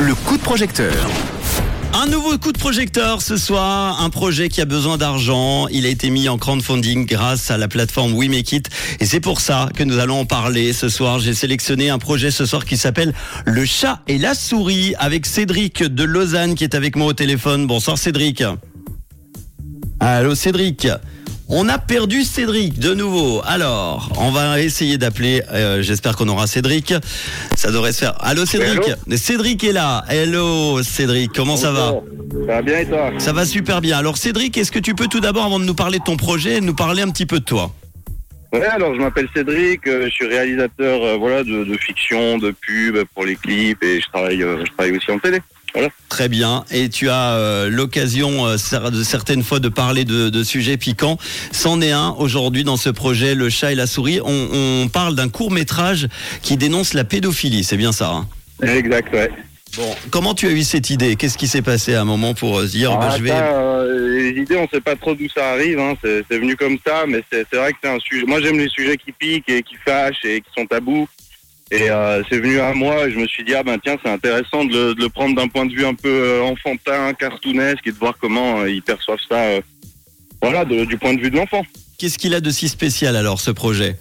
le coup de projecteur. Un nouveau coup de projecteur ce soir, un projet qui a besoin d'argent. Il a été mis en crowdfunding grâce à la plateforme We Make It. Et c'est pour ça que nous allons en parler ce soir. J'ai sélectionné un projet ce soir qui s'appelle Le chat et la souris avec Cédric de Lausanne qui est avec moi au téléphone. Bonsoir Cédric. Allô Cédric. On a perdu Cédric de nouveau. Alors, on va essayer d'appeler. euh, J'espère qu'on aura Cédric. Ça devrait se faire. Allô Cédric. Cédric est là. Hello Cédric. Comment ça va Ça va bien et toi Ça va super bien. Alors Cédric, est-ce que tu peux tout d'abord, avant de nous parler de ton projet, nous parler un petit peu de toi? Ouais, alors je m'appelle Cédric, euh, je suis réalisateur euh, voilà de, de fiction, de pub pour les clips et je travaille je travaille aussi en télé. Très bien. Et tu as euh, l'occasion euh, certaines fois de parler de, de sujets piquants. C'en est un aujourd'hui dans ce projet, Le chat et la souris. On, on parle d'un court métrage qui dénonce la pédophilie. C'est bien ça. hein? Exact, ouais. Bon, comment tu as eu cette idée? Qu'est-ce qui s'est passé à un moment pour euh, se dire bah, Ah, je vais ça, euh, les idées, on sait pas trop d'où ça arrive, hein. c'est venu comme ça, mais c'est vrai que c'est un sujet. Moi, j'aime les sujets qui piquent et qui fâchent et qui sont tabous. Et euh, c'est venu à moi et je me suis dit, ah ben tiens, c'est intéressant de le, de le prendre d'un point de vue un peu euh, enfantin, cartoonesque et de voir comment euh, ils perçoivent ça, euh, voilà, de- du point de vue de l'enfant. Qu'est-ce qu'il a de si spécial alors ce projet?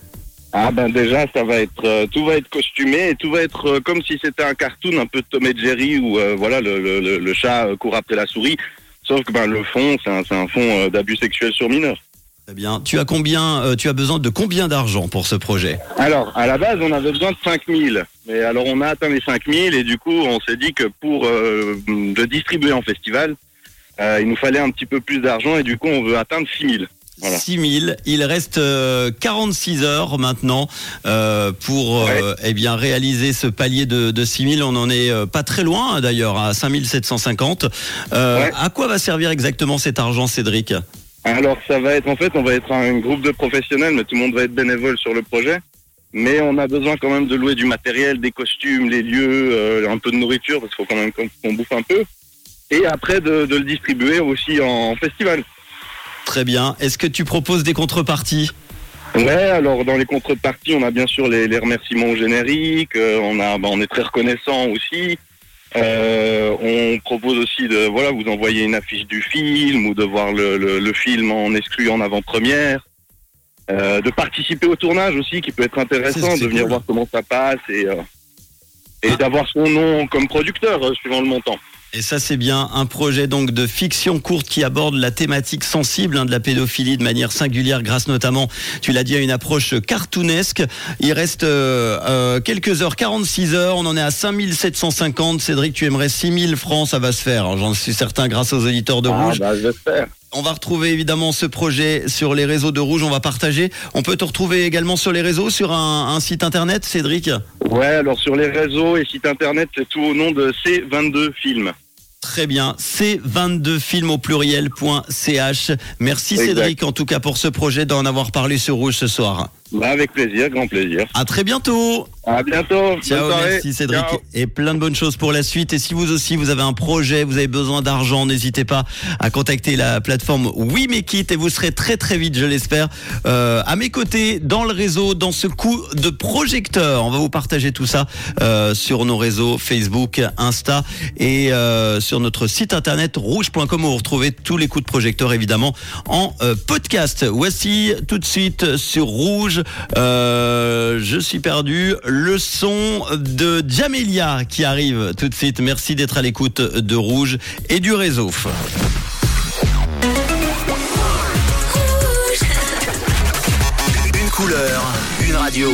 Ah ben déjà, ça va être, euh, tout va être costumé et tout va être euh, comme si c'était un cartoon un peu Tom et Jerry où euh, voilà le, le, le- chat court après la souris. Sauf que ben le fond, c'est un, un fond d'abus sexuel sur mineurs. Très bien. Tu as combien euh, Tu as besoin de combien d'argent pour ce projet? Alors, à la base, on avait besoin de 5000. Mais alors, on a atteint les 5000 et du coup, on s'est dit que pour euh, le distribuer en festival, euh, il nous fallait un petit peu plus d'argent et du coup, on veut atteindre 6000. Voilà. 6000. Il reste euh, 46 heures maintenant euh, pour euh, eh bien réaliser ce palier de, de 6000. On en est euh, pas très loin hein, d'ailleurs, à 5750. Euh, Ouais. À quoi va servir exactement cet argent, Cédric? Alors, ça va être, en fait, on va être un groupe de professionnels, mais tout le monde va être bénévole sur le projet. Mais on a besoin quand même de louer du matériel, des costumes, les lieux, euh, un peu de nourriture, parce qu'il faut quand même qu'on bouffe un peu. Et après, de, de le distribuer aussi en festival. Très bien. Est-ce que tu proposes des contreparties? Ouais, alors dans les contreparties, on a bien sûr les, les remerciements au générique, euh, on a, bah, on est très reconnaissant aussi. Euh, on propose aussi de, voilà, vous envoyer une affiche du film ou de voir le, le, le film en exclu en avant-première. Euh, de participer au tournage aussi, qui peut être intéressant, de venir cool. voir comment ça passe et, euh, et Ah. d'avoir son nom comme producteur euh, suivant le montant. Et ça, c'est bien un projet donc de fiction courte qui aborde la thématique sensible hein, de la pédophilie de manière singulière, grâce notamment, tu l'as dit, à une approche cartoonesque. Il reste euh, euh, quelques heures, 46 heures. On en est à 5750. Cédric, tu aimerais 6000 francs, ça va se faire. hein, J'en suis certain, grâce aux auditeurs de Ah, Rouge. bah, j'espère. On va retrouver évidemment ce projet sur les réseaux de Rouge. On va partager. On peut te retrouver également sur les réseaux, sur un, un site internet, Cédric? Ouais, alors sur les réseaux et sites internet, c'est tout au nom de C22 Films. Très bien. C22film au pluriel.ch. Merci Exact. Cédric, en tout cas, pour ce projet d'en avoir parlé sur Rouge ce soir. Bah, avec plaisir, grand plaisir. À très bientôt. À bientôt. Ciao, merci Cédric. Ciao. Et plein de bonnes choses pour la suite. Et si vous aussi, vous avez un projet, vous avez besoin d'argent, n'hésitez pas à contacter la plateforme We Make It et vous serez très très vite, je l'espère, euh, à mes côtés dans le réseau, dans ce coup de projecteur. On va vous partager tout ça euh, sur nos réseaux Facebook, Insta et euh, sur notre site internet rouge.com où vous retrouvez tous les coups de projecteur évidemment en podcast. Voici tout de suite sur Rouge. je suis perdu. Le son de Jamelia qui arrive tout de suite. Merci d'être à l'écoute de Rouge et du réseau. Une couleur, une radio.